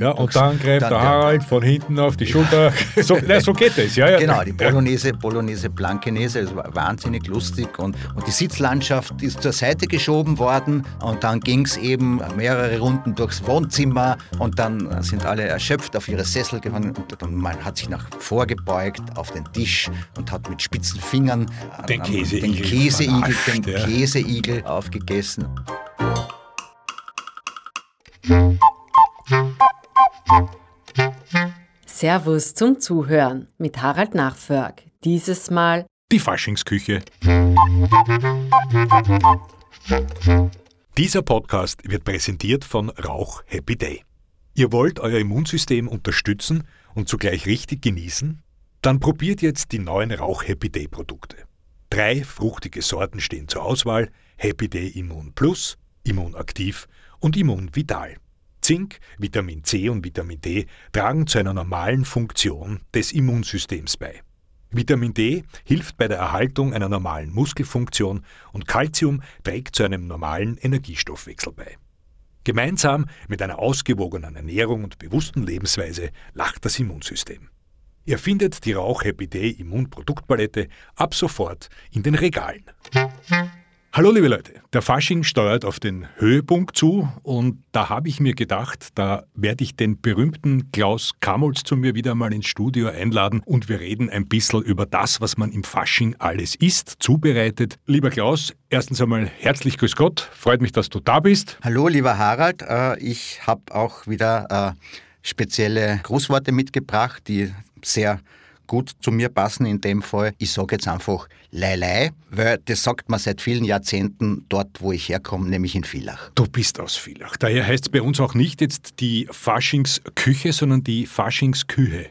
Ja, und dann greift dann, der Harald von hinten auf die Schulter. So, na, so geht es, ja, ja. Genau, die Bolognese, Bolognese Blankenese, es war wahnsinnig lustig. Und, und die Sitzlandschaft ist zur Seite geschoben worden. Und dann ging es eben mehrere Runden durchs Wohnzimmer. Und dann sind alle erschöpft auf ihre Sessel gegangen. Und man hat sich nach vorgebeugt auf den Tisch und hat mit spitzen Fingern den Käseigel, den Käseigel, den Käseigel aufgegessen. Servus zum Zuhören mit Harald Nachförg. Dieses Mal die Faschingsküche. Dieser Podcast wird präsentiert von Rauch Happy Day. Ihr wollt euer Immunsystem unterstützen und zugleich richtig genießen? Dann probiert jetzt die neuen Rauch Happy Day Produkte. Drei fruchtige Sorten stehen zur Auswahl: Happy Day Immun Plus, Immunaktiv und Immunvital. Zink, Vitamin C und Vitamin D tragen zu einer normalen Funktion des Immunsystems bei. Vitamin D hilft bei der Erhaltung einer normalen Muskelfunktion und Calcium trägt zu einem normalen Energiestoffwechsel bei. Gemeinsam mit einer ausgewogenen Ernährung und bewussten Lebensweise lacht das Immunsystem. Ihr findet die Rauch Happy Day Immunproduktpalette ab sofort in den Regalen. Hallo liebe Leute, der Fasching steuert auf den Höhepunkt zu und da habe ich mir gedacht, da werde ich den berühmten Klaus Kamolz zu mir wieder mal ins Studio einladen und wir reden ein bisschen über das, was man im Fasching alles isst, zubereitet. Lieber Klaus, erstens einmal herzlich grüß Gott, freut mich, dass du da bist. Hallo lieber Harald, äh, ich habe auch wieder äh, spezielle Grußworte mitgebracht, die sehr gut zu mir passen in dem Fall. Ich sage jetzt einfach Leilei, weil das sagt man seit vielen Jahrzehnten dort, wo ich herkomme, nämlich in Villach. Du bist aus Villach. Daher heißt es bei uns auch nicht jetzt die Faschingsküche, sondern die Faschingskühe.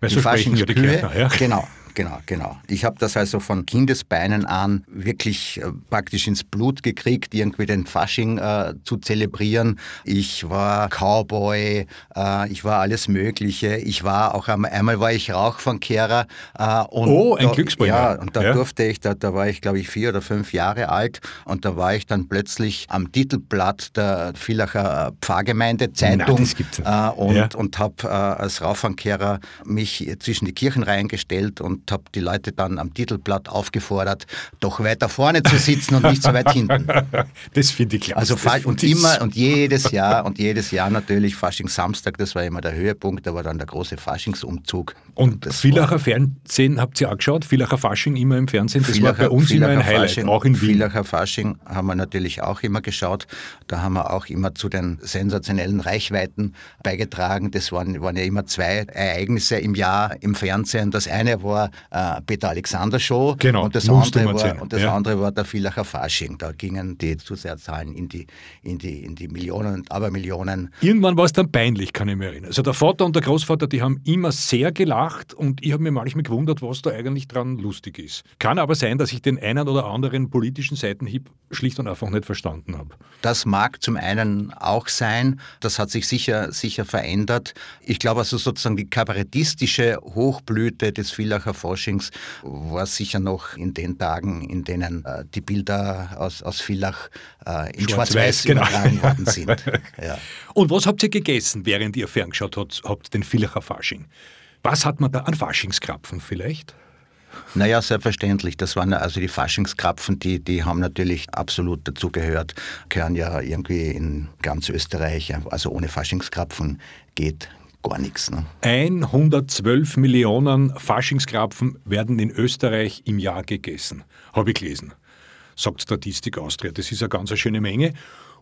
Weil die so Faschingskühe, ja. genau. Genau, genau. Ich habe das also von Kindesbeinen an wirklich äh, praktisch ins Blut gekriegt, irgendwie den Fasching äh, zu zelebrieren. Ich war Cowboy, äh, ich war alles Mögliche. Ich war auch einmal, war ich Rauchfangkehrer. Äh, oh, ein Glücksbringer. Ja, und da ja. durfte ich, da, da war ich glaube ich vier oder fünf Jahre alt und da war ich dann plötzlich am Titelblatt der Villacher Pfarrgemeindezeitung Na, äh, und, ja. und habe äh, als Rauchfangkehrer mich zwischen die Kirchen reingestellt und und habe die Leute dann am Titelblatt aufgefordert, doch weiter vorne zu sitzen und nicht so weit hinten. Das finde ich klasse. Also das und immer und jedes Jahr und jedes Jahr natürlich Faschingssamstag, das war immer der Höhepunkt, da war dann der große Faschingsumzug. Und, und Villacher Fernsehen habt ihr auch geschaut? Villacher Fasching immer im Fernsehen? Das Villacher, war bei uns Villacher immer ein Highlight, Fasching, auch in Wien. Villacher Fasching haben wir natürlich auch immer geschaut. Da haben wir auch immer zu den sensationellen Reichweiten beigetragen. Das waren, waren ja immer zwei Ereignisse im Jahr im Fernsehen. Das eine war äh, Peter Alexander Show genau, und das, andere war, und das ja. andere war der Villacher Fasching. Da gingen die Zuseherzahlen in die, in die, in die Millionen und Abermillionen. Irgendwann war es dann peinlich, kann ich mich erinnern. Also der Vater und der Großvater, die haben immer sehr gelacht und ich habe mir manchmal gewundert, was da eigentlich dran lustig ist. Kann aber sein, dass ich den einen oder anderen politischen Seitenhieb schlicht und einfach nicht verstanden habe. Das mag zum einen auch sein. Das hat sich sicher, sicher verändert. Ich glaube also sozusagen die kabarettistische Hochblüte des Villacher Faschings war sicher noch in den Tagen, in denen äh, die Bilder aus, aus Villach äh, in Schwarz-Weiß Schwarz genau. übertragen worden sind. Ja. Und was habt ihr gegessen, während ihr ferngeschaut habt, habt den Villacher Fasching? Was hat man da an Faschingskrapfen vielleicht? Naja, selbstverständlich. Das waren also die Faschingskrapfen, die, die haben natürlich absolut dazugehört, gehören ja irgendwie in ganz Österreich. Also ohne Faschingskrapfen geht gar nichts. Ne? 112 Millionen Faschingskrapfen werden in Österreich im Jahr gegessen, habe ich gelesen, sagt Statistik Austria. Das ist eine ganz schöne Menge.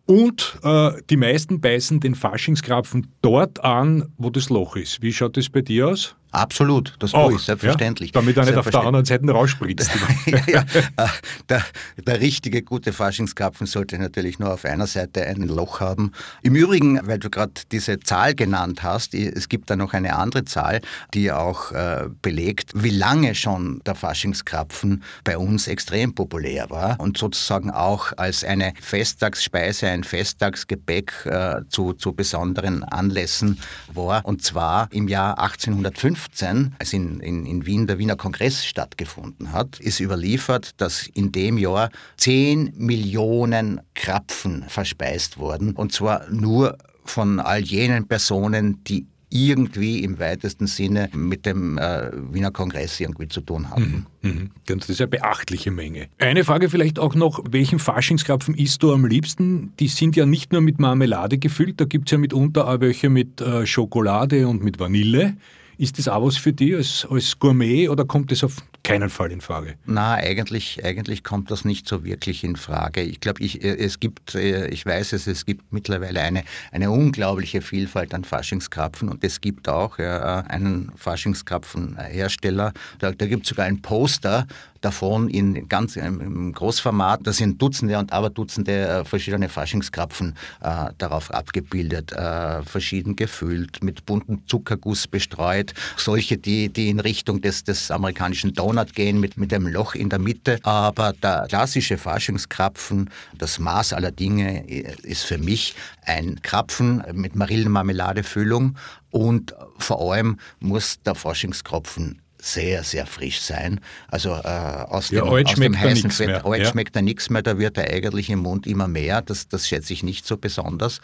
Und äh, die meisten beißen den Faschingskrapfen dort an, wo das Loch ist. Wie schaut das bei dir aus? Absolut, das tue ich, selbstverständlich. Ja? Damit er nicht auf der anderen Seite rausspritzt. ja, ja. Äh, der, der, richtige, gute Faschingskrapfen sollte natürlich nur auf einer Seite ein Loch haben. Im Übrigen, weil du gerade diese Zahl genannt hast, es gibt da noch eine andere Zahl, die auch äh, belegt, wie lange schon der Faschingskrapfen bei uns extrem populär war und sozusagen auch als eine Festtagsspeise, ein Festtagsgebäck äh, zu, zu besonderen Anlässen war. Und zwar im Jahr 1850 2015, als in, in, in Wien der Wiener Kongress stattgefunden hat, ist überliefert, dass in dem Jahr 10 Millionen Krapfen verspeist wurden. Und zwar nur von all jenen Personen, die irgendwie im weitesten Sinne mit dem äh, Wiener Kongress irgendwie zu tun haben. Mhm, mhm. Das ist eine beachtliche Menge. Eine Frage vielleicht auch noch, welchen Faschingskrapfen isst du am liebsten? Die sind ja nicht nur mit Marmelade gefüllt, da gibt es ja mitunter auch welche mit äh, Schokolade und mit Vanille. Ist das auch was für dich als, als Gourmet oder kommt das auf keinen Fall in Frage. Na, eigentlich, eigentlich kommt das nicht so wirklich in Frage. Ich glaube, ich, äh, es gibt, äh, ich weiß es, es gibt mittlerweile eine, eine unglaubliche Vielfalt an Faschingskrapfen und es gibt auch ja, einen Faschingskrapfenhersteller. Da, da gibt es sogar ein Poster davon in ganz im Großformat. Da sind Dutzende und Aberdutzende äh, verschiedene Faschingskrapfen äh, darauf abgebildet, äh, verschieden gefüllt, mit buntem Zuckerguss bestreut. Solche, die, die in Richtung des, des amerikanischen Donuts Donut gehen mit, mit dem Loch in der Mitte. Aber der klassische Faschingskrapfen, das Maß aller Dinge, ist für mich ein Krapfen mit Marillenmarmeladefüllung und vor allem muss der Faschingskrapfen sehr, sehr frisch sein. Also äh, aus, ja, dem, aus dem heißen Fett, alt ja. schmeckt er nichts mehr, da wird er eigentlich im Mund immer mehr. Das, das schätze ich nicht so besonders.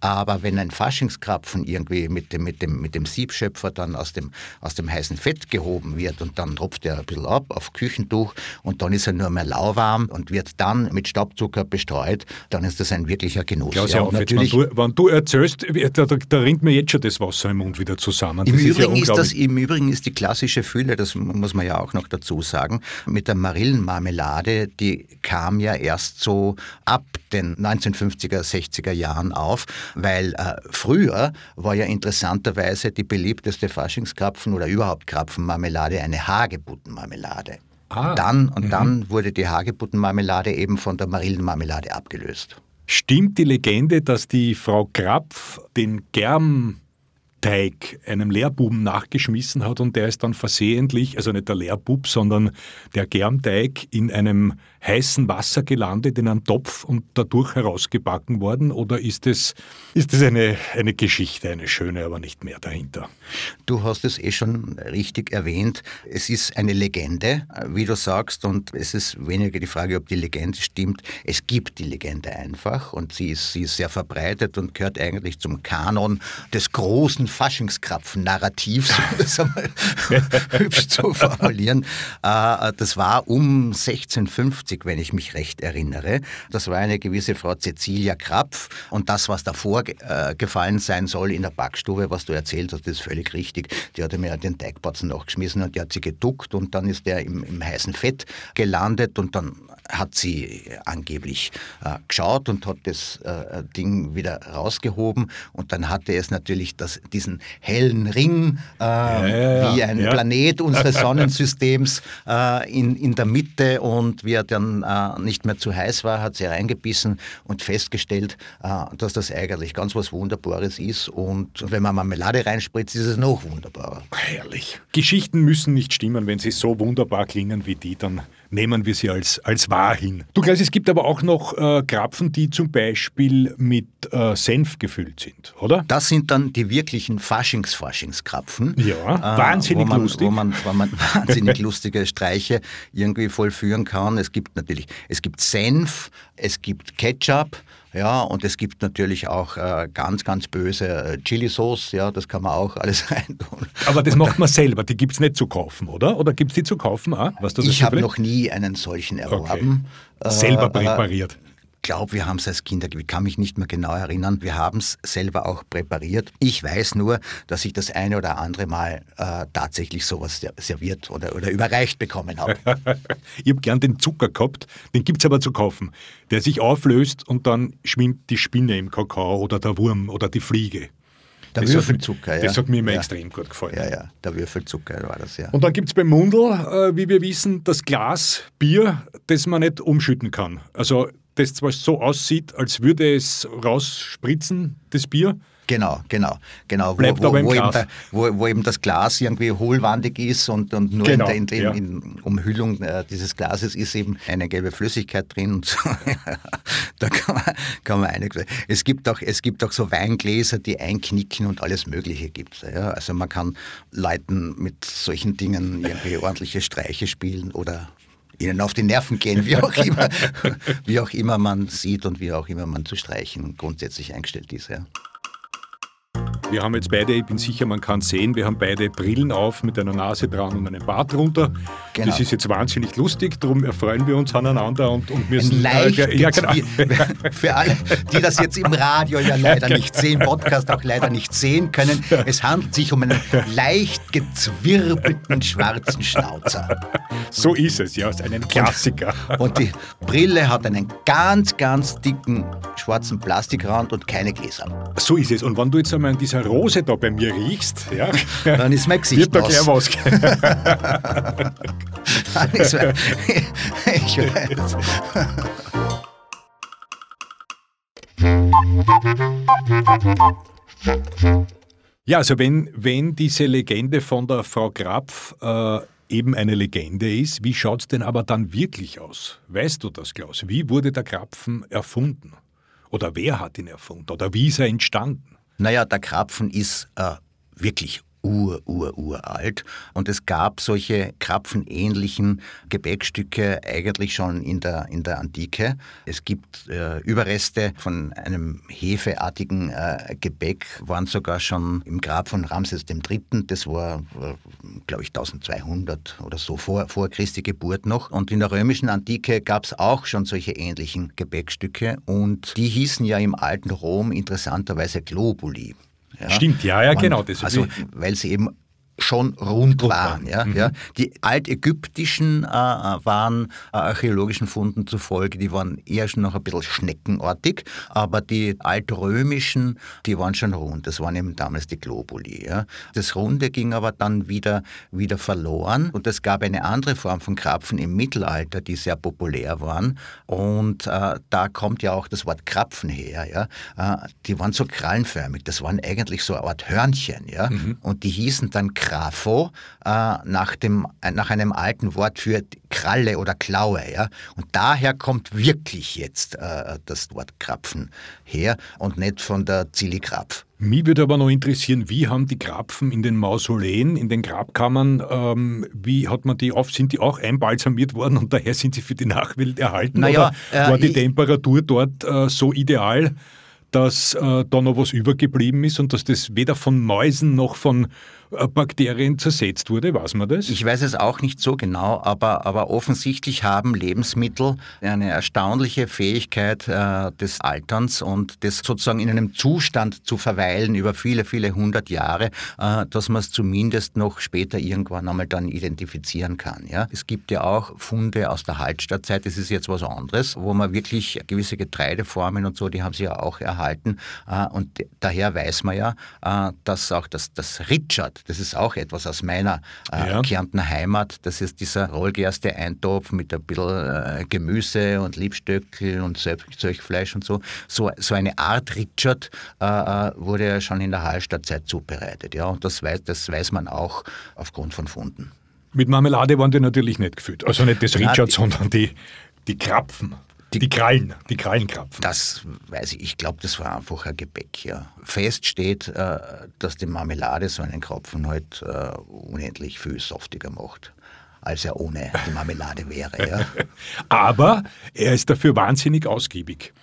Aber wenn ein Faschingskrapfen irgendwie mit dem, mit dem, mit dem Siebschöpfer dann aus dem, aus dem heißen Fett gehoben wird und dann tropft er ein bisschen ab auf Küchentuch und dann ist er nur mehr lauwarm und wird dann mit Staubzucker bestreut, dann ist das ein wirklicher Genuss. Klaus, ja, auf, natürlich, wenn, du, wenn du erzählst, da, da, da, rinnt mir jetzt schon das Wasser im Mund wieder zusammen. Im Übrigen, ist das, Im Übrigen ist die klassische Fülle Fülle, das muss man ja auch noch dazu sagen, mit der Marillenmarmelade, die kam ja erst so ab den 1950er, 60er Jahren auf, weil äh, früher war ja interessanterweise die beliebteste Faschingskrapfen oder überhaupt Krapfenmarmelade eine Hagebuttenmarmelade. Ah, dann und mhm. dann wurde die Hagebuttenmarmelade eben von der Marillenmarmelade abgelöst. Stimmt die Legende, dass die Frau Krapf den Germ Teig einem Lehrbuben nachgeschmissen hat und der ist dann versehentlich, also nicht der Lehrbub, sondern der Germteig in einem heißen Wasser gelandet, in einem Topf und dadurch herausgebacken worden? Oder ist es ist das eine, eine Geschichte, eine schöne, aber nicht mehr dahinter? Du hast es eh schon richtig erwähnt. Es ist eine Legende, wie du sagst, und es ist weniger die Frage, ob die Legende stimmt. Es gibt die Legende einfach und sie ist, sie ist sehr verbreitet und gehört eigentlich zum Kanon des großen Faschingskrapfen-Narrativs, um das einmal hübsch zu formulieren. Äh, das war um 1650, wenn ich mich recht erinnere. Das war eine gewisse Frau Cecilia Krapf und das, was davor äh, gefallen sein soll in der Backstube, was du erzählt hast, ist völlig richtig. Die hatte mir den Teigbatzen nachgeschmissen und die hat sie geduckt und dann ist der im, im heißen Fett gelandet und dann hat sie angeblich äh, geschaut und hat das äh, Ding wieder rausgehoben und dann hatte es natürlich das, diesen hellen Ring äh, ja, ja, wie ein ja. Planet unseres Sonnensystems äh, in, in der Mitte und wie er dann äh, nicht mehr zu heiß war, hat sie reingebissen und festgestellt, äh, dass das eigentlich ganz was Wunderbares ist und wenn man Marmelade reinspritzt, ist es noch wunderbarer. Herrlich. Geschichten müssen nicht stimmen, wenn sie so wunderbar klingen wie die, dann nehmen wir sie als, als wahr hin. Du Klaus, es gibt aber auch noch äh, Krapfen, die zum Beispiel mit äh, Senf gefüllt sind, oder? Das sind dann die wirklichen Faschings-Faschingskrapfen. Ja, äh, wahnsinnig wo man, lustig. Wo man, wo man wahnsinnig lustige Streiche irgendwie vollführen kann. Es gibt natürlich, es gibt Senf, es gibt Ketchup, ja, und es gibt natürlich auch äh, ganz, ganz böse äh, Chili-Sauce, ja, das kann man auch alles reintun. Aber das macht man selber, die gibt es nicht zu kaufen, oder? Oder gibt es die zu kaufen? Ah, was ich habe noch nie einen solchen erworben. Okay. Selber äh, präpariert glaube, wir haben es als Kinder, ich kann mich nicht mehr genau erinnern, wir haben es selber auch präpariert. Ich weiß nur, dass ich das eine oder andere Mal äh, tatsächlich sowas serviert oder, oder überreicht bekommen habe. ich habe gern den Zucker gehabt, den gibt es aber zu kaufen, der sich auflöst und dann schwimmt die Spinne im Kakao oder der Wurm oder die Fliege. Der das Würfelzucker, hat, ja. Das hat mir immer ja. extrem gut gefallen. Ja, ja, der Würfelzucker war das, ja. Und dann gibt es beim Mundl, äh, wie wir wissen, das Glas Bier, das man nicht umschütten kann. Also das zwar so aussieht, als würde es rausspritzen, das Bier. Genau, genau, genau. Bleibt wo, aber im wo, Glas. Eben da, wo, wo, eben das Glas irgendwie hohlwandig ist und, und nur genau, in, der, in, ja. in, Umhüllung äh, dieses Glases ist eben eine gelbe Flüssigkeit drin. Und so. da kann man, kann man einiges. Es gibt, auch, es gibt auch so Weingläser, die einknicken und alles Mögliche gibt. Ja? Also man kann Leuten mit solchen Dingen irgendwie ordentliche Streiche spielen oder ihnen auf die Nerven gehen, wie auch immer, wie auch immer man sieht und wie auch immer man zu streichen grundsätzlich eingestellt ist. Ja. Wir haben jetzt beide, ich bin sicher, man kann sehen, wir haben beide Brillen auf mit einer Nase dran und einem Bart drunter. Genau. Das ist jetzt wahnsinnig lustig, darum erfreuen wir uns aneinander und, und müssen. Leicht äh, ja, genau. Für alle, die das jetzt im Radio ja leider genau. nicht sehen, Podcast auch leider nicht sehen können, es handelt sich um einen leicht gezwirbelten schwarzen Schnauzer. So ist es, ja, ist ein Klassiker. Und, und die Brille hat einen ganz, ganz dicken schwarzen Plastikrand und keine Gläser. So ist es. Und wenn du jetzt einmal an dieser Rose da bei mir riechst, ja, dann ist mein Gesicht wird da gleich was. dann ist mein, ich weiß. Ja, also wenn, wenn diese Legende von der Frau Krapf äh, eben eine Legende ist, wie schaut es denn aber dann wirklich aus? Weißt du das, Klaus? Wie wurde der Krapfen erfunden? Oder wer hat ihn erfunden? Oder wie ist er entstanden? Naja, der Krapfen ist äh, wirklich ur, ur, uralt. Und es gab solche krapfenähnlichen Gebäckstücke eigentlich schon in der, in der Antike. Es gibt äh, Überreste von einem hefeartigen äh, Gebäck, waren sogar schon im Grab von Ramses III. Das war, äh, glaube ich, 1200 oder so vor, vor Christi Geburt noch. Und in der römischen Antike gab es auch schon solche ähnlichen Gebäckstücke. Und die hießen ja im alten Rom interessanterweise Globuli. Ja. Stimmt, ja, ja, genau. Das also, weil sie eben schon rund waren. Ja, mhm. ja. Die altägyptischen äh, waren äh, archäologischen Funden zufolge, die waren eher schon noch ein bisschen schneckenartig, aber die altrömischen, die waren schon rund. Das waren eben damals die Globuli. Ja. Das Runde ging aber dann wieder, wieder verloren und es gab eine andere Form von Krapfen im Mittelalter, die sehr populär waren und äh, da kommt ja auch das Wort Krapfen her. Ja. Äh, die waren so krallenförmig, das waren eigentlich so eine Art Hörnchen. Ja. Mhm. Und die hießen dann Krapfen. Grafo äh, nach, dem, äh, nach einem alten Wort für Kralle oder Klaue. Ja? Und daher kommt wirklich jetzt äh, das Wort Krapfen her und nicht von der Zilli-Krapf. Mich würde aber noch interessieren, wie haben die Krapfen in den Mausoleen, in den Grabkammern, ähm, wie hat man die auf, sind die auch einbalsamiert worden und daher sind sie für die Nachwelt erhalten? Naja, oder war äh, die Temperatur dort äh, so ideal, dass äh, da noch was übergeblieben ist und dass das weder von Mäusen noch von äh, Bakterien zersetzt wurde, weiß man das? Ich weiß es auch nicht so genau, aber, aber offensichtlich haben Lebensmittel eine erstaunliche Fähigkeit äh, des Alterns und das sozusagen in einem Zustand zu verweilen über viele, viele hundert Jahre, äh, dass man es zumindest noch später irgendwann einmal dann identifizieren kann. Ja? Es gibt ja auch Funde aus der Haltstadtzeit, das ist jetzt was anderes, wo man wirklich gewisse Getreideformen und so, die haben sie ja auch erhalten äh, und daher weiß man ja, äh, dass auch das, das Richard, das ist auch etwas aus meiner äh, ja. Kärntner Heimat. Das ist dieser rollgerste Eintopf mit ein bisschen äh, Gemüse und Liebstöckel und Söchfleisch und so. So, so eine Art Richard äh, äh, wurde ja schon in der Hallstattzeit zubereitet. Ja? Und das weiß, das weiß man auch aufgrund von Funden. Mit Marmelade waren die natürlich nicht gefüllt. Also nicht das Richard, sondern die, die Krapfen. Die, die Krallen, die Krallenkrapfen. Das weiß ich, ich glaube, das war einfach ein Gebäck, ja. Fest steht, äh, dass die Marmelade so einen Krapfen halt äh, unendlich viel softiger macht als er ohne die Marmelade wäre. Ja. Aber er ist dafür wahnsinnig ausgiebig.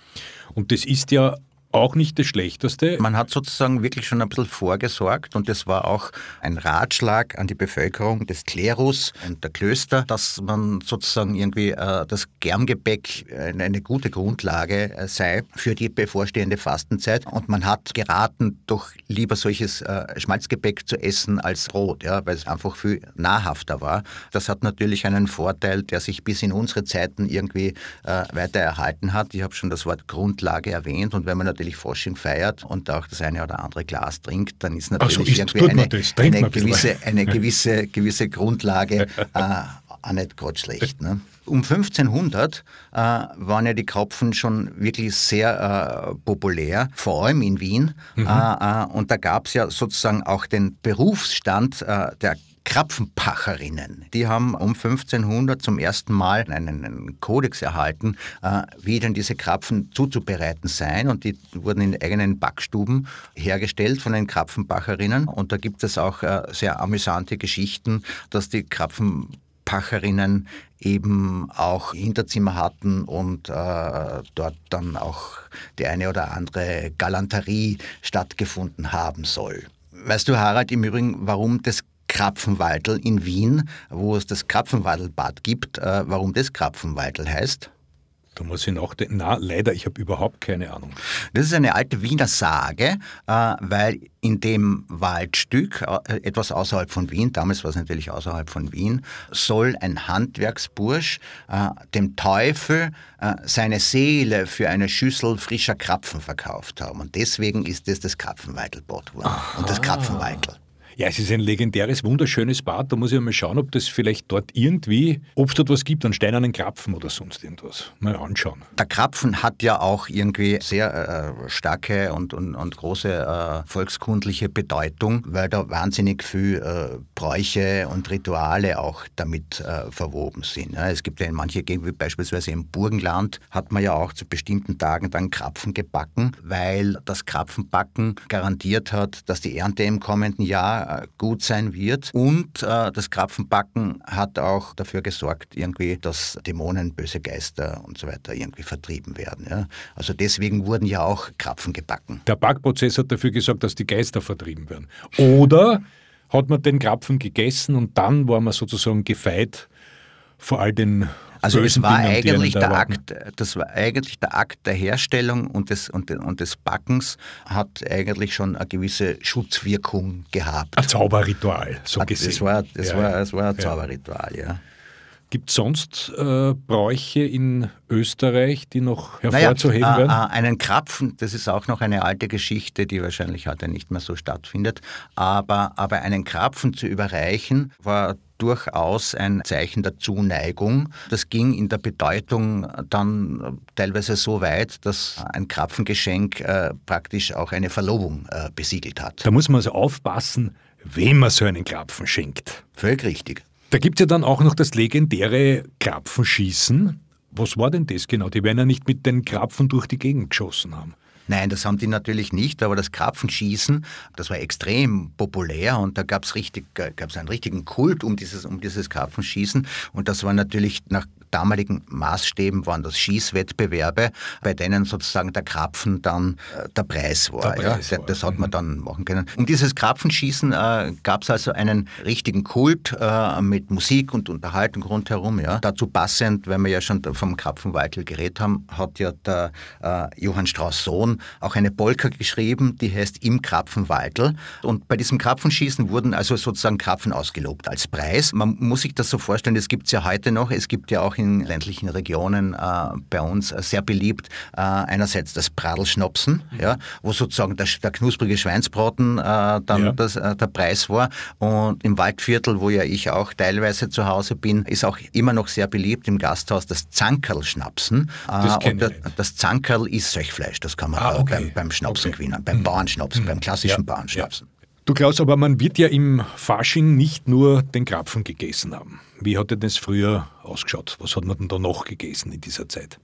Und das ist ja auch nicht das Schlechteste. Man hat sozusagen wirklich schon ein bisschen vorgesorgt und es war auch ein Ratschlag an die Bevölkerung des Klerus und der Klöster, dass man sozusagen irgendwie äh, das Germgebäck eine, eine gute Grundlage äh, sei für die bevorstehende Fastenzeit und man hat geraten, doch lieber solches äh, Schmalzgebäck zu essen als Rot, ja, weil es einfach viel nahrhafter war. Das hat natürlich einen Vorteil, der sich bis in unsere Zeiten irgendwie äh, weiter erhalten hat. Ich habe schon das Wort Grundlage erwähnt und wenn man natürlich Fasching feiert und auch das eine oder andere Glas trinkt, dann ist natürlich so, ist, irgendwie eine, eine gewisse, eine gewisse, gewisse Grundlage äh, auch nicht gerade schlecht. Ne? Um 1500 äh, waren ja die Krapfen schon wirklich sehr äh, populär, vor allem in Wien. Mhm. Äh, äh und da gab es ja sozusagen auch den Berufsstand äh, der Krapfenpacherinnen. Die haben um 1500 zum ersten Mal einen Kodex erhalten, äh, wie denn diese Krapfen zuzubereiten seien. Und die wurden in eigenen Backstuben hergestellt von den Krapfenpacherinnen. Und da gibt es auch äh, sehr amüsante Geschichten, dass die Krapfen Bergpacherinnen eben auch Hinterzimmer hatten und äh, dort dann auch die eine oder andere Galanterie stattgefunden haben soll. Weißt du, Harald, im Übrigen, warum das Krapfenweitel in Wien, wo es das Krapfenweidelbad gibt, äh, warum das Krapfenweitel heißt? Da muss ich nachdenken. Na, leider, ich habe überhaupt keine Ahnung. Das ist eine alte Wiener Sage, äh, weil in dem Waldstück, äh, etwas außerhalb von Wien, damals war es natürlich außerhalb von Wien, soll ein Handwerksbursch dem Teufel seine Seele für eine Schüssel frischer Krapfen verkauft haben. Und deswegen ist das das Krapfenweidelbad geworden. Und das Krapfenweitel. Ja, es ist ein legendäres, wunderschönes Bad. Da muss ich mal schauen, ob das vielleicht dort irgendwie, ob es dort was gibt, an steinernen Krapfen oder sonst irgendwas. Mal anschauen. Der Krapfen hat ja auch irgendwie sehr äh, starke und, und, und große äh, volkskundliche Bedeutung, weil da wahnsinnig viel äh, Bräuche und Rituale auch damit äh, verwoben sind. Ja, es gibt ja in manche Gegenden, wie beispielsweise im Burgenland, hat man ja auch zu bestimmten Tagen dann Krapfen gebacken, weil das Krapfenbacken garantiert hat, dass die Ernte im kommenden Jahr äh, gut sein wird. Und äh, das Krapfenbacken hat auch dafür gesorgt, irgendwie, dass Dämonen, böse Geister und so weiter irgendwie vertrieben werden. Ja? Also deswegen wurden ja auch Krapfen gebacken. Der Backprozess hat dafür gesorgt, dass die Geister vertrieben werden. Oder hat man den Krapfen gegessen und dann war man sozusagen gefeit vor all den also es war eigentlich der Akt, das war eigentlich der Akt der Herstellung und des, und, und des Backens hat eigentlich schon eine gewisse Schutzwirkung gehabt. Ein Zauberritual, so gesehen. Es war, das ja, war, das war ein Zauberritual, ja. Gibt es sonst äh, Bräuche in Österreich, die noch hervorzuheben naja, äh, werden? Äh, einen Krapfen, das ist auch noch eine alte Geschichte, die wahrscheinlich heute nicht mehr so stattfindet. Aber, aber einen Krapfen zu überreichen, war durchaus ein Zeichen der Zuneigung. Das ging in der Bedeutung dann teilweise so weit, dass ein Krapfengeschenk äh, praktisch auch eine Verlobung äh, besiegelt hat. Da muss man also aufpassen, wem man so einen Krapfen schenkt. Völlig richtig. Da gibt es ja dann auch noch das legendäre Krapfenschießen. Was war denn das genau? Die werden ja nicht mit den Krapfen durch die Gegend geschossen haben. Nein, das haben die natürlich nicht, aber das Krapfenschießen, das war extrem populär und da gab es richtig, gab's einen richtigen Kult um dieses, um dieses Krapfenschießen und das war natürlich nach damaligen Maßstäben waren das Schießwettbewerbe, bei denen sozusagen der Krapfen dann äh, der Preis war. Der Preis ja. war. Das hat man mhm. dann machen können. Um dieses Krapfenschießen äh, gab es also einen richtigen Kult äh, mit Musik und Unterhaltung rundherum. Ja. Dazu passend, weil wir ja schon vom Krapfenweitel geredet haben, hat ja der äh, Johann Strauss Sohn auch eine Polka geschrieben, die heißt Im Krapfenweitel. Und bei diesem Krapfenschießen wurden also sozusagen Krapfen ausgelobt als Preis. Man muss sich das so vorstellen, es gibt es ja heute noch, es gibt ja auch in ländlichen Regionen äh, bei uns sehr beliebt. Äh, einerseits das Pradelschnopsen, mhm. ja, wo sozusagen der, der knusprige Schweinsbraten äh, dann ja. das, äh, der Preis war. Und im Waldviertel, wo ja ich auch teilweise zu Hause bin, ist auch immer noch sehr beliebt im Gasthaus das Zankerl-Schnapsen. Das, äh, und das Zankerl ist Söchfleisch, das kann man ah, okay. beim, beim Schnapsen okay. gewinnen, beim mhm. Bauernschnapsen, mhm. beim klassischen ja. Bauernschnapsen. Ja. Du Klaus, aber man wird ja im Fasching nicht nur den Krapfen gegessen haben. Wie hat denn das früher ausgeschaut? Was hat man denn da noch gegessen in dieser Zeit?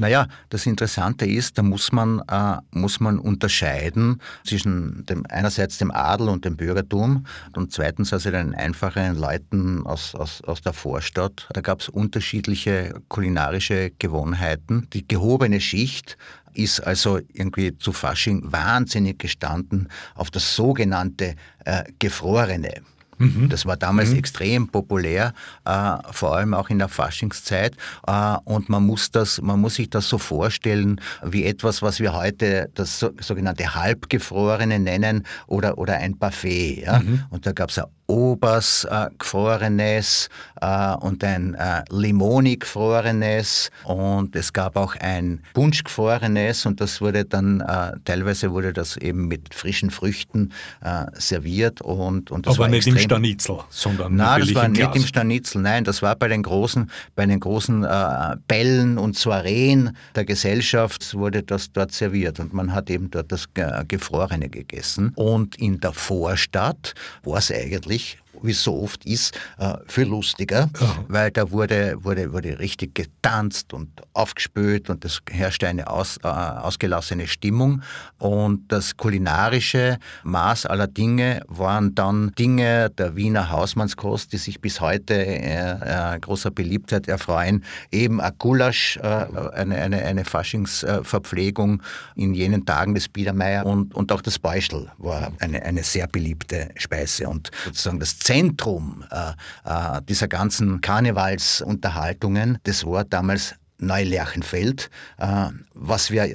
Naja, das Interessante ist, da muss man, äh, muss man unterscheiden zwischen dem, einerseits dem Adel und dem Bürgertum und zweitens also den einfachen Leuten aus, aus, aus der Vorstadt. Da gab es unterschiedliche kulinarische Gewohnheiten. Die gehobene Schicht ist also irgendwie zu Fasching wahnsinnig gestanden auf das sogenannte äh, Gefrorene. Mhm. Das war damals mhm. extrem populär, äh, vor allem auch in der Faschingszeit. Äh, und man muss, das, man muss sich das so vorstellen wie etwas, was wir heute das so, sogenannte Halbgefrorene nennen oder, oder ein Buffet. Ja? Mhm. Und da gab es ein Obers äh, gefrorenes äh, und ein äh, Limoni gefrorenes und es gab auch ein Punsch gefrorenes und das wurde dann äh, teilweise wurde das eben mit frischen Früchten äh, serviert und, und das Aber war nicht im Stanitzel, sondern Nein, das war nicht im Stanitzel, nein, das war bei den großen, bei den großen äh, Bällen und Soireen der Gesellschaft wurde das dort serviert. Und man hat eben dort das Gefrorene gegessen. Und in der Vorstadt war es eigentlich wie es so oft ist, äh, viel lustiger, Aha. weil da wurde, wurde, wurde richtig getanzt und aufgespült und es herrschte eine aus, äh, ausgelassene Stimmung. Und das kulinarische Maß aller Dinge waren dann Dinge der Wiener Hausmannskost, die sich bis heute äh, äh, großer Beliebtheit erfreuen. Eben ein Gulasch, äh, eine, eine, eine Faschingsverpflegung in jenen Tagen des Biedermeier und, und auch das Beuschel war eine, eine sehr beliebte Speise. Und sozusagen das Zentrum äh, äh, dieser ganzen Karnevalsunterhaltungen, das war damals Neulerchenfeld, äh, was wir,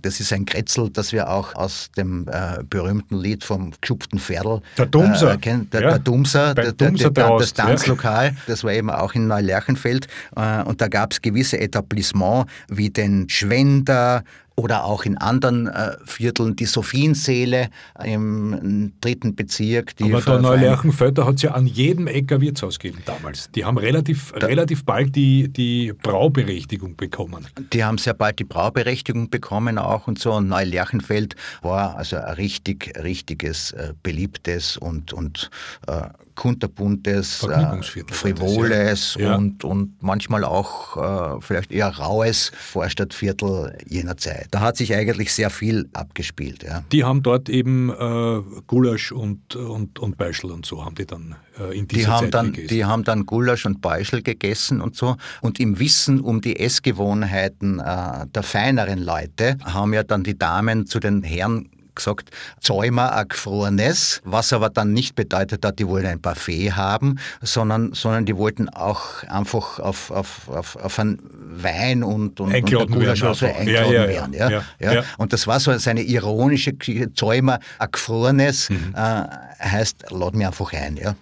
das ist ein Kretzel, das wir auch aus dem äh, berühmten Lied vom geschupften Pferdl der Dumser. Äh, kennen. Der, ja. der Dumser, der, Dumser der, der, das Tanzlokal, ja. das war eben auch in Neulerchenfeld. Äh, und da gab es gewisse Etablissements wie den Schwender, oder auch in anderen äh, Vierteln die Sophienseele im dritten Bezirk. Die Aber der Neulerchenfeld, da hat es ja an jedem Eck ein Wirtshaus gegeben damals. Die haben relativ, da, relativ bald die, die Brauberechtigung bekommen. Die haben sehr bald die Brauberechtigung bekommen auch und so. Und Neulerchenfeld war also ein richtig, richtiges, äh, beliebtes und, und äh, kunterbuntes, äh, frivoles ja. und, und manchmal auch äh, vielleicht eher raues Vorstadtviertel jener Zeit. Da hat sich eigentlich sehr viel abgespielt. Ja. Die haben dort eben äh, Gulasch und, und, und Beischel und so haben die dann äh, in dieser die haben Zeit dann, gegessen. Die haben dann Gulasch und Beischel gegessen und so. Und im Wissen um die Essgewohnheiten äh, der feineren Leute haben ja dann die Damen zu den Herren gesagt, Zäumer ein gefrorenes, was aber dann nicht bedeutet hat, die wollen ein Buffet haben, sondern, sondern die wollten auch einfach auf, auf, auf, auf einen Wein und, und, eingeladen und werden. Also eingeladen ja, ja, werden ja. Ja, ja, ja. Und das war so seine ironische Zäumer ein gefrorenes, mhm. äh, heißt, lad mir einfach ein. Ja.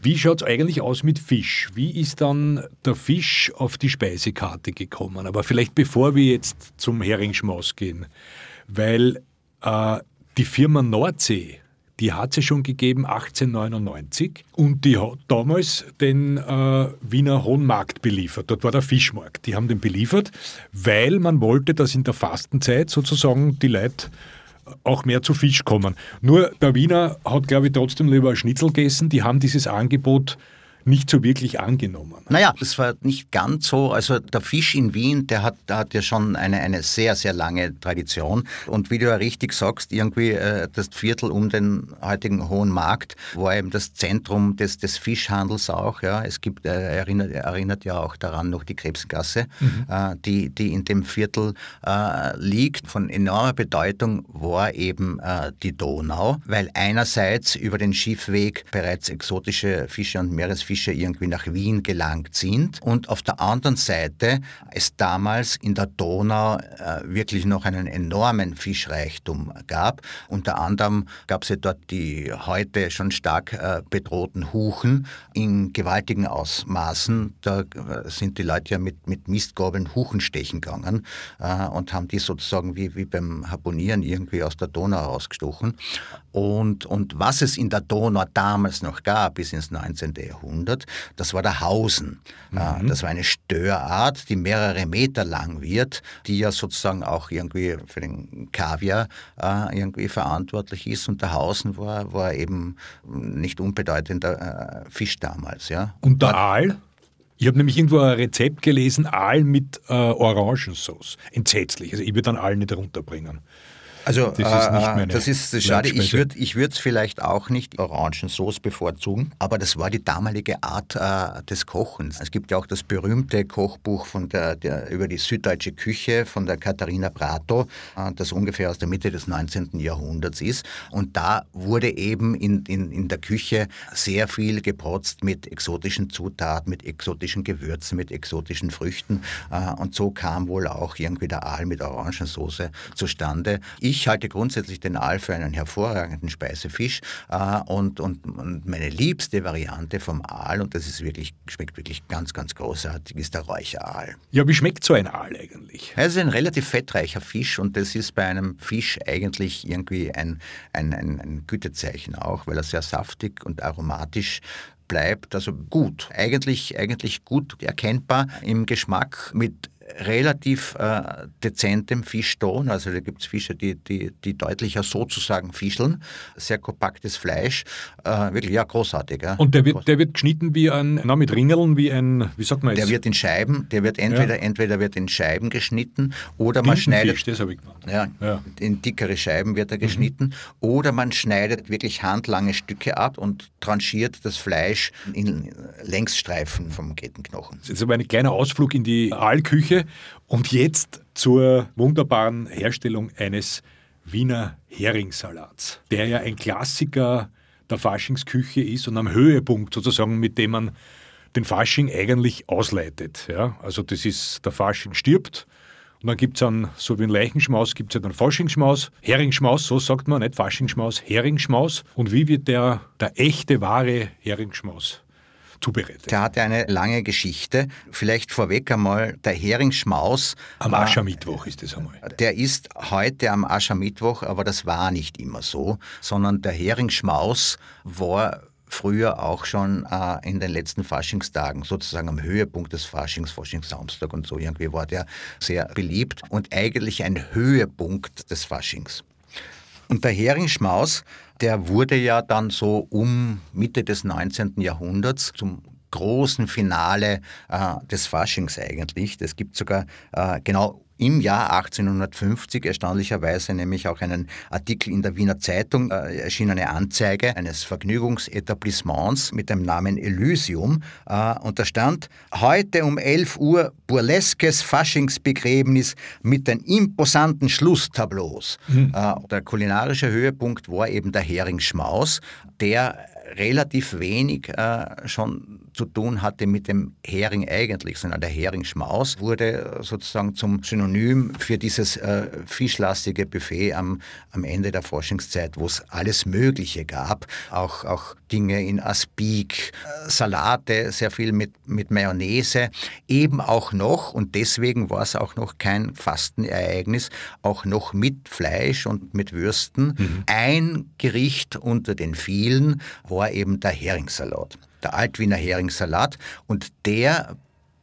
Wie schaut es eigentlich aus mit Fisch? Wie ist dann der Fisch auf die Speisekarte gekommen? Aber vielleicht bevor wir jetzt zum Heringsschmaus gehen, weil äh, die Firma Nordsee, die hat es ja schon gegeben 1899 und die hat damals den äh, Wiener Hohen Markt beliefert. Dort war der Fischmarkt. Die haben den beliefert, weil man wollte, dass in der Fastenzeit sozusagen die Leute auch mehr zu Fisch kommen. Nur der Wiener hat, glaube ich, trotzdem lieber Schnitzel gegessen. Die haben dieses Angebot nicht so wirklich angenommen. Naja, das war nicht ganz so. Also der Fisch in Wien, der hat, der hat ja schon eine, eine sehr, sehr lange Tradition. Und wie du ja richtig sagst, irgendwie äh, das Viertel um den heutigen Hohen Markt war eben das Zentrum des, des Fischhandels auch. Ja. Es gibt, äh, erinnert, erinnert ja auch daran noch die Krebsgasse, mhm. äh, die, die in dem Viertel äh, liegt. Von enormer Bedeutung war eben äh, die Donau, weil einerseits über den Schiffweg bereits exotische Fische und Meeresfische Fische irgendwie nach Wien gelangt sind und auf der anderen Seite es damals in der Donau äh, wirklich noch einen enormen Fischreichtum gab. Unter anderem gab es ja dort die heute schon stark äh, bedrohten Huchen in gewaltigen Ausmaßen. Da äh, sind die Leute ja mit, mit Mistgabeln Huchen stechen gegangen äh, und haben die sozusagen wie, wie beim Harponieren irgendwie aus der Donau rausgestochen. Und, und was es in der Donau damals noch gab, bis ins 19. Jahrhundert, das war der Hausen. Mhm. Das war eine Störart, die mehrere Meter lang wird, die ja sozusagen auch irgendwie für den Kaviar äh, irgendwie verantwortlich ist. Und der Hausen war, war eben nicht unbedeutender äh, Fisch damals. Ja. Und der Aal? Ich habe nämlich irgendwo ein Rezept gelesen, Aal mit äh, Orangensauce. Entsetzlich. Also ich würde dann Aal nicht runterbringen. Also das ist, nicht äh, meine das ist schade. Ich würde ich es vielleicht auch nicht Orangensauce bevorzugen, aber das war die damalige Art äh, des Kochens. Es gibt ja auch das berühmte Kochbuch von der, der, über die süddeutsche Küche von der Katharina Prato, äh, das ungefähr aus der Mitte des 19. Jahrhunderts ist. Und da wurde eben in, in, in der Küche sehr viel geprotzt mit exotischen Zutaten, mit exotischen Gewürzen, mit exotischen Früchten. Äh, und so kam wohl auch irgendwie der Aal mit Orangensauce zustande. Ich ich halte grundsätzlich den Aal für einen hervorragenden Speisefisch äh, und, und, und, meine liebste Variante vom Aal, und das ist wirklich, schmeckt wirklich ganz, ganz großartig, ist der Räucheraal. Ja, wie schmeckt so ein Aal eigentlich? Es ist ein relativ fettreicher Fisch und das ist bei einem Fisch eigentlich irgendwie ein, ein, ein, ein Gütezeichen auch, weil er sehr saftig und aromatisch bleibt, also gut, eigentlich, eigentlich gut erkennbar im Geschmack mit relativ äh, dezentem Fischton. Also da gibt es Fische, die, die, die deutlicher sozusagen fischeln. Sehr kompaktes Fleisch. Äh, wirklich, ja, großartig. Ja. Und der wird, der wird geschnitten wie ein, na, mit Ringeln, wie ein, wie sagt man jetzt? Der wird in Scheiben, der wird entweder, ja. entweder wird in Scheiben geschnitten oder man schneidet. das habe ich gemacht. Ja, ja, in dickere Scheiben wird er geschnitten. Mhm. Oder man schneidet wirklich handlange Stücke ab und tranchiert das Fleisch in Längsstreifen vom Kettenknochen. Das ist aber ein kleiner Ausflug in die Aalküche. Und jetzt zur wunderbaren Herstellung eines Wiener Heringssalats, der ja ein Klassiker der Faschingsküche ist und am Höhepunkt sozusagen, mit dem man den Fasching eigentlich ausleitet. Ja? Also das ist, der Fasching stirbt und dann gibt es dann, so wie ein Leichenschmaus, gibt es ja dann Faschingsschmaus, Heringsschmaus, so sagt man, nicht Faschingsschmaus, Heringsschmaus. Und wie wird der, der echte, wahre Heringsschmaus zubereitet. Der hatte eine lange Geschichte. Vielleicht vorweg einmal der Heringsschmaus. Am Aschermittwoch ist es einmal. Der ist heute am Aschermittwoch, aber das war nicht immer so, sondern der Heringsschmaus war früher auch schon äh, in den letzten Faschingstagen, sozusagen am Höhepunkt des Faschings, Faschingssamstag und so irgendwie war der sehr beliebt und eigentlich ein Höhepunkt des Faschings. Und der Heringsschmaus, der wurde ja dann so um Mitte des 19. Jahrhunderts zum großen Finale äh, des Faschings eigentlich. Das gibt sogar äh, genau im Jahr 1850 erstaunlicherweise nämlich auch einen Artikel in der Wiener Zeitung äh, erschien eine Anzeige eines Vergnügungsetablissements mit dem Namen Elysium äh, und da stand heute um 11 Uhr burleskes Faschingsbegräbnis mit den imposanten Schlusstableaus. Mhm. Äh, der kulinarische Höhepunkt war eben der Heringsschmaus, der relativ wenig äh, schon zu tun hatte mit dem Hering eigentlich, sondern der Heringsschmaus wurde sozusagen zum Synonym für dieses äh, fischlastige Buffet am, am Ende der Forschungszeit, wo es alles Mögliche gab, auch, auch Dinge in Aspik, äh, Salate, sehr viel mit, mit Mayonnaise, eben auch noch, und deswegen war es auch noch kein Fastenereignis, auch noch mit Fleisch und mit Würsten. Mhm. Ein Gericht unter den vielen war eben der Heringssalat, der Altwiener Heringssalat, und der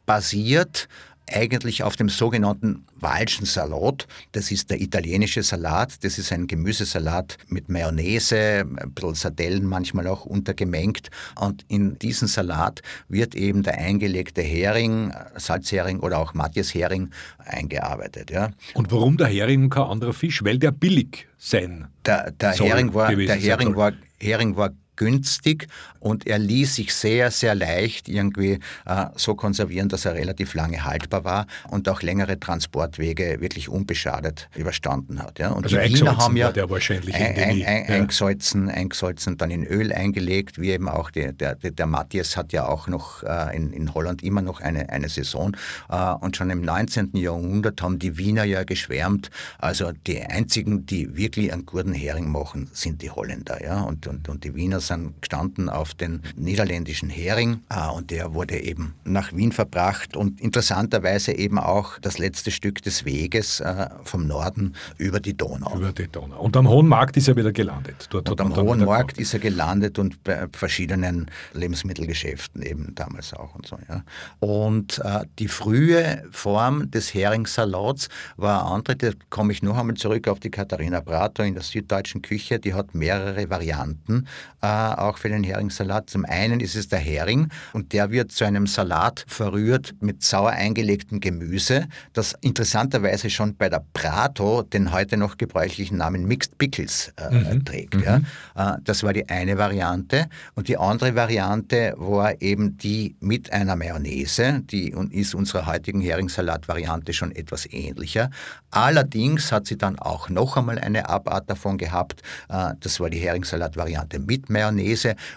basiert eigentlich auf dem sogenannten Walschen Salat. Das ist der italienische Salat. Das ist ein Gemüsesalat mit Mayonnaise, ein bisschen Sardellen manchmal auch untergemengt. Und in diesen Salat wird eben der eingelegte Hering, Salzhering oder auch Matthias-Hering eingearbeitet. Ja. Und warum der Hering und kein anderer Fisch? Weil der billig sein der, der Hering war, der Hering war, Hering war günstig und er ließ sich sehr, sehr leicht irgendwie äh, so konservieren, dass er relativ lange haltbar war und auch längere Transportwege wirklich unbeschadet überstanden hat. Ja. Und also die Wiener haben ja der wahrscheinlich ein, ein, ein, ja. eingesalzen, eingesalzen, dann in Öl eingelegt, wie eben auch die, der, der, Matthias hat ja auch noch äh, in, in Holland immer noch eine, eine Saison äh, und schon im 19. Jahrhundert haben die Wiener ja geschwärmt, also die einzigen, die wirklich einen guten Hering machen, sind die Holländer. Ja. Und, und, und die Wiener sind gestanden auf den niederländischen Hering äh, und der wurde eben nach Wien verbracht und interessanterweise eben auch das letzte Stück des Weges äh, vom Norden über die Donau. Über die Donau. Und am Hohen Markt ist er wieder gelandet. Dort und am Hohen Markt ist er gelandet und bei verschiedenen Lebensmittelgeschäften eben damals auch und so. Ja. Und äh, die frühe Form des Heringssalats war andere, da komme ich noch einmal zurück auf die Katharina Prato in der süddeutschen Küche, die hat mehrere Varianten äh, auch für den Heringssalat. Zum einen ist es der Hering und der wird zu einem Salat verrührt mit sauer eingelegtem Gemüse, das interessanterweise schon bei der Prato den heute noch gebräuchlichen Namen Mixed Pickles äh, mhm. trägt. Mhm. Ja. Äh, das war die eine Variante. Und die andere Variante war eben die mit einer Mayonnaise, die ist unserer heutigen Heringssalat-Variante schon etwas ähnlicher. Allerdings hat sie dann auch noch einmal eine Abart davon gehabt. Äh, das war die Heringssalat-Variante mit Mayonnaise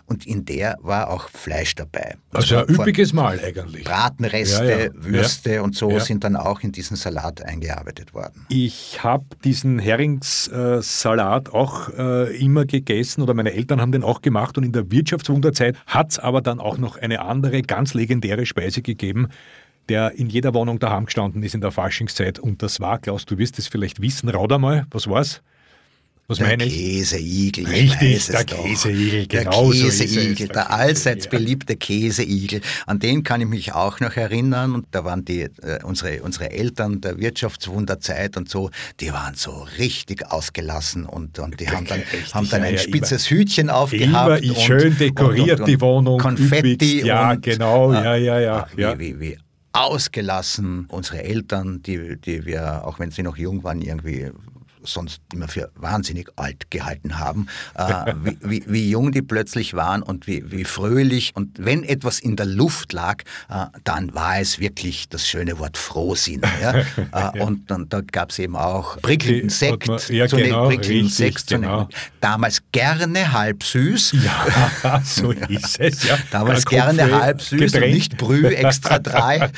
und in der war auch Fleisch dabei. Also ein üppiges Mal eigentlich. Bratenreste, ja, ja. Würste ja. und so sind dann auch in diesen Salat eingearbeitet worden. Ich habe diesen Heringssalat auch äh, immer gegessen oder meine Eltern haben den auch gemacht und in der Wirtschaftswunderzeit hat es aber dann auch noch eine andere ganz legendäre Speise gegeben, der in jeder Wohnung daheim gestanden ist in der Faschingszeit und das war, Klaus, du wirst es vielleicht wissen, raud einmal, was war's? Was der meine ich? Käseigel. ich Richtig, der. Käseigel, Der genau es, Käseigel, der der, allseits Käseigel. beliebte Käseigel. An den kann ich mich auch noch erinnern. Und da waren die, äh, unsere, unsere Eltern der Wirtschaftswunderzeit und so, die waren so richtig ausgelassen und, und die haben dann, Richtig, haben dann ja, ein ja, spitzes Hütchen aufgehabt. Immer und, schön dekoriert und, und, die Wohnung, Konfetti. üppigst, ja, und, genau, äh, ja, ja, ja, Wie, ja. wie, wie ausgelassen unsere Eltern, die, die wir, auch wenn sie noch jung waren, irgendwie sonst immer für wahnsinnig alt gehalten haben, äh, wie, wie, wie jung die plötzlich waren und wie, wie fröhlich. Und wenn etwas in der Luft lag, äh, dann war es wirklich das schöne Wort Frohsinn. Ja? äh, und dann, da gab es eben auch prickelnden Sekt, man- ja, zu ne- genau, prickelnden richtig, Sekt genau. damals gerne halb süß. Ja, so ist es. Ja. Damals gerne halb süß und nicht Brüh extra drei.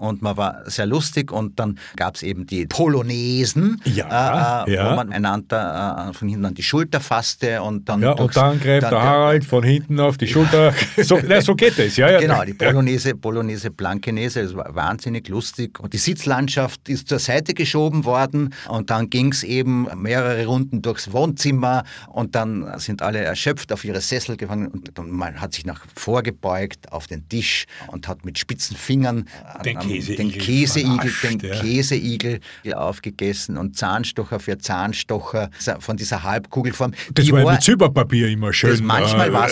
und man war sehr lustig und dann gab es eben die Polonesen, Ja, äh, äh, ja. wo man einander äh, von hinten an die Schulter fasste und dann Ja, und dann greift dann- der Harald von hinten auf die Schulter. So, na, so geht es, ja, ja. Genau, die Polonaise, Polonaise Blankenese, das war wahnsinnig lustig. Und die Sitzlandschaft ist zur Seite geschoben worden und dann ging es eben mehrere Runden durchs Wohnzimmer und dann sind alle erschöpft auf ihre Sessel gefangen und dann man hat sich nach vorgebeugt auf den Tisch und hat mit spitzen Fingern Den am- Käseigel den Käseigel, vernascht, den ja. Käseigel aufgegessen und Zahnstocher für Zahnstocher von dieser Halbkugelform. Das Die war ja mit Silberpapier immer schön. manchmal äh, war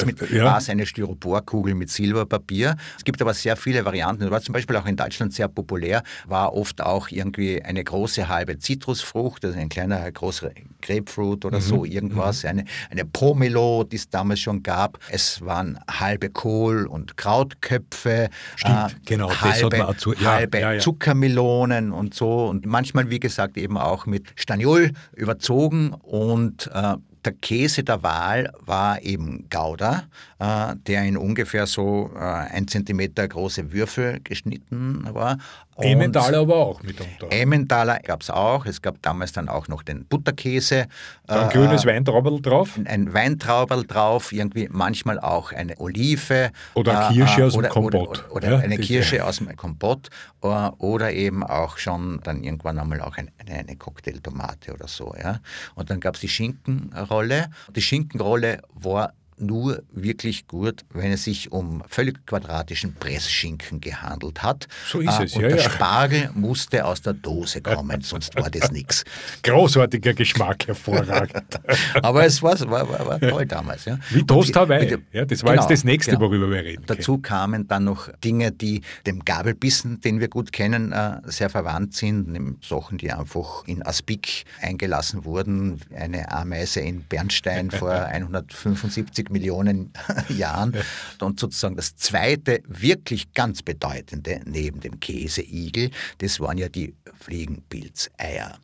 es ja. eine Styroporkugel mit Silberpapier. Es gibt aber sehr viele Varianten. Das war zum Beispiel auch in Deutschland sehr populär, war oft auch irgendwie eine große halbe Zitrusfrucht, also ein kleiner, ein großer Grapefruit oder Mhm. so irgendwas, eine, eine Pomelo, die es damals schon gab. Es waren halbe Kohl- und Krautköpfe, Stimmt, genau, das hat halbe, man auch zu- ja, halbe ja. Zuckermelonen und so und manchmal, wie gesagt, eben auch mit Staniol überzogen und äh, der Käse der Wahl war eben Gouda, äh, der in ungefähr so äh, ein Zentimeter große Würfel geschnitten war. Und Emmentaler aber auch mitunter. Emmentaler gab es auch. Es gab damals dann auch noch den Butterkäse. Dann äh, grünes Weintrauberl drauf. ein Weintrauberl drauf, irgendwie manchmal auch eine Olive. Oder äh, Kirsche äh, aus dem oder, Kompott. Oder, oder Ja, eine Kirsche aus dem Kompott. äh, Oder eben auch schon dann irgendwann einmal auch ein- eine, eine Cocktailtomate oder so. Ja? Und dann gab es die Schinkenrolle. Die Schinkenrolle war nur wirklich gut, wenn es sich um völlig quadratischen Pressschinken gehandelt hat. So ist Äh, es, und ja, der ja. Spargel musste aus der Dose kommen, sonst war das nichts. Großartiger Geschmack, hervorragend. Aber es war, war, war, toll damals. Ja. Wie Toast Hawaii. mit Ja, das war jetzt das Nächste, genau. worüber wir reden. Dazu kamen dann noch Dinge, die dem Gabelbissen, den wir gut kennen, äh, sehr verwandt sind. Sachen, die einfach in Aspik eingelassen wurden. Eine Ameise in Bernstein vor 175 Millionen Jahren. Und sozusagen das zweite wirklich ganz bedeutende neben dem Käseigel, das waren ja die Fliegenpilzeier.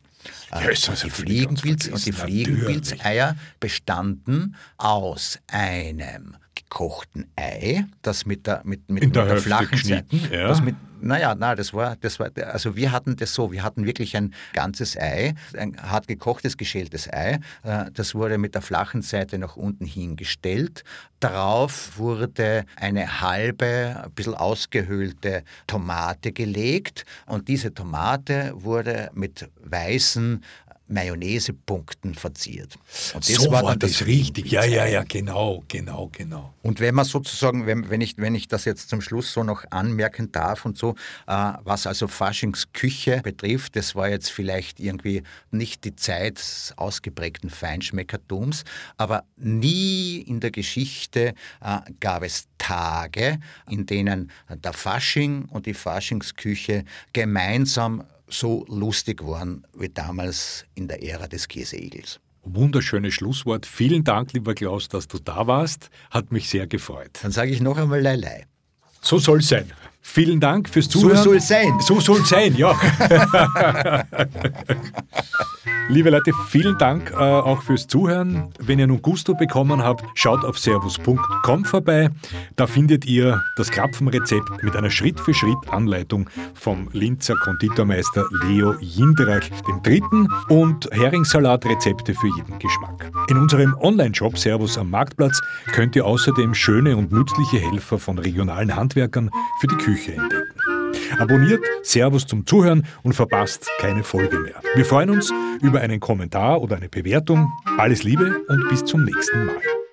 Äh, Yes, das die Fliegenpilz und die Fliegenpilzeier bestanden aus einem gekochten Ei, das mit der, mit, mit, mit der der flachen Seite, ja. das mit, naja, na, das war, das war, also wir hatten das so, wir hatten wirklich ein ganzes Ei, ein hart gekochtes, geschältes Ei, äh, das wurde mit der flachen Seite nach unten hingestellt, darauf wurde eine halbe, ein bisschen ausgehöhlte Tomate gelegt und diese Tomate wurde mit weißen Mayonnaise-Punkten verziert. Und so war, dann das richtig. Ja, ja, ja, genau, genau, genau. und wenn man sozusagen, wenn, wenn, ich, wenn ich das jetzt zum Schluss so noch anmerken darf und so, äh, was also Faschingsküche betrifft, das war jetzt vielleicht irgendwie nicht die Zeit des ausgeprägten Feinschmeckertums, aber nie in der Geschichte äh, gab es Tage, in denen der Fasching und die Faschingsküche gemeinsam so lustig waren wie damals in der Ära des Käseigels. Wunderschönes Schlusswort. Vielen Dank, lieber Klaus, dass du da warst. Hat mich sehr gefreut. Dann sage ich noch einmal Leilei. So soll es sein. Vielen Dank fürs So Zuhören. soll's sein. So soll es sein, ja. Liebe Leute, vielen Dank äh, auch fürs Zuhören. Wenn ihr nun Gusto bekommen habt, schaut auf servus.com vorbei. Da findet ihr das Krapfenrezept mit einer Schritt-für-Schritt-Anleitung vom Linzer Konditormeister Leo Jinderach III. und Heringssalat-Rezepte für jeden Geschmack. In unserem Online-Shop Servus am Marktplatz könnt ihr außerdem schöne und nützliche Helfer von regionalen Handwerkern für die Küche entdecken. Abonniert Servus zum Zuhören und verpasst keine Folge mehr. Wir freuen uns über einen Kommentar oder eine Bewertung. Alles Liebe und bis zum nächsten Mal.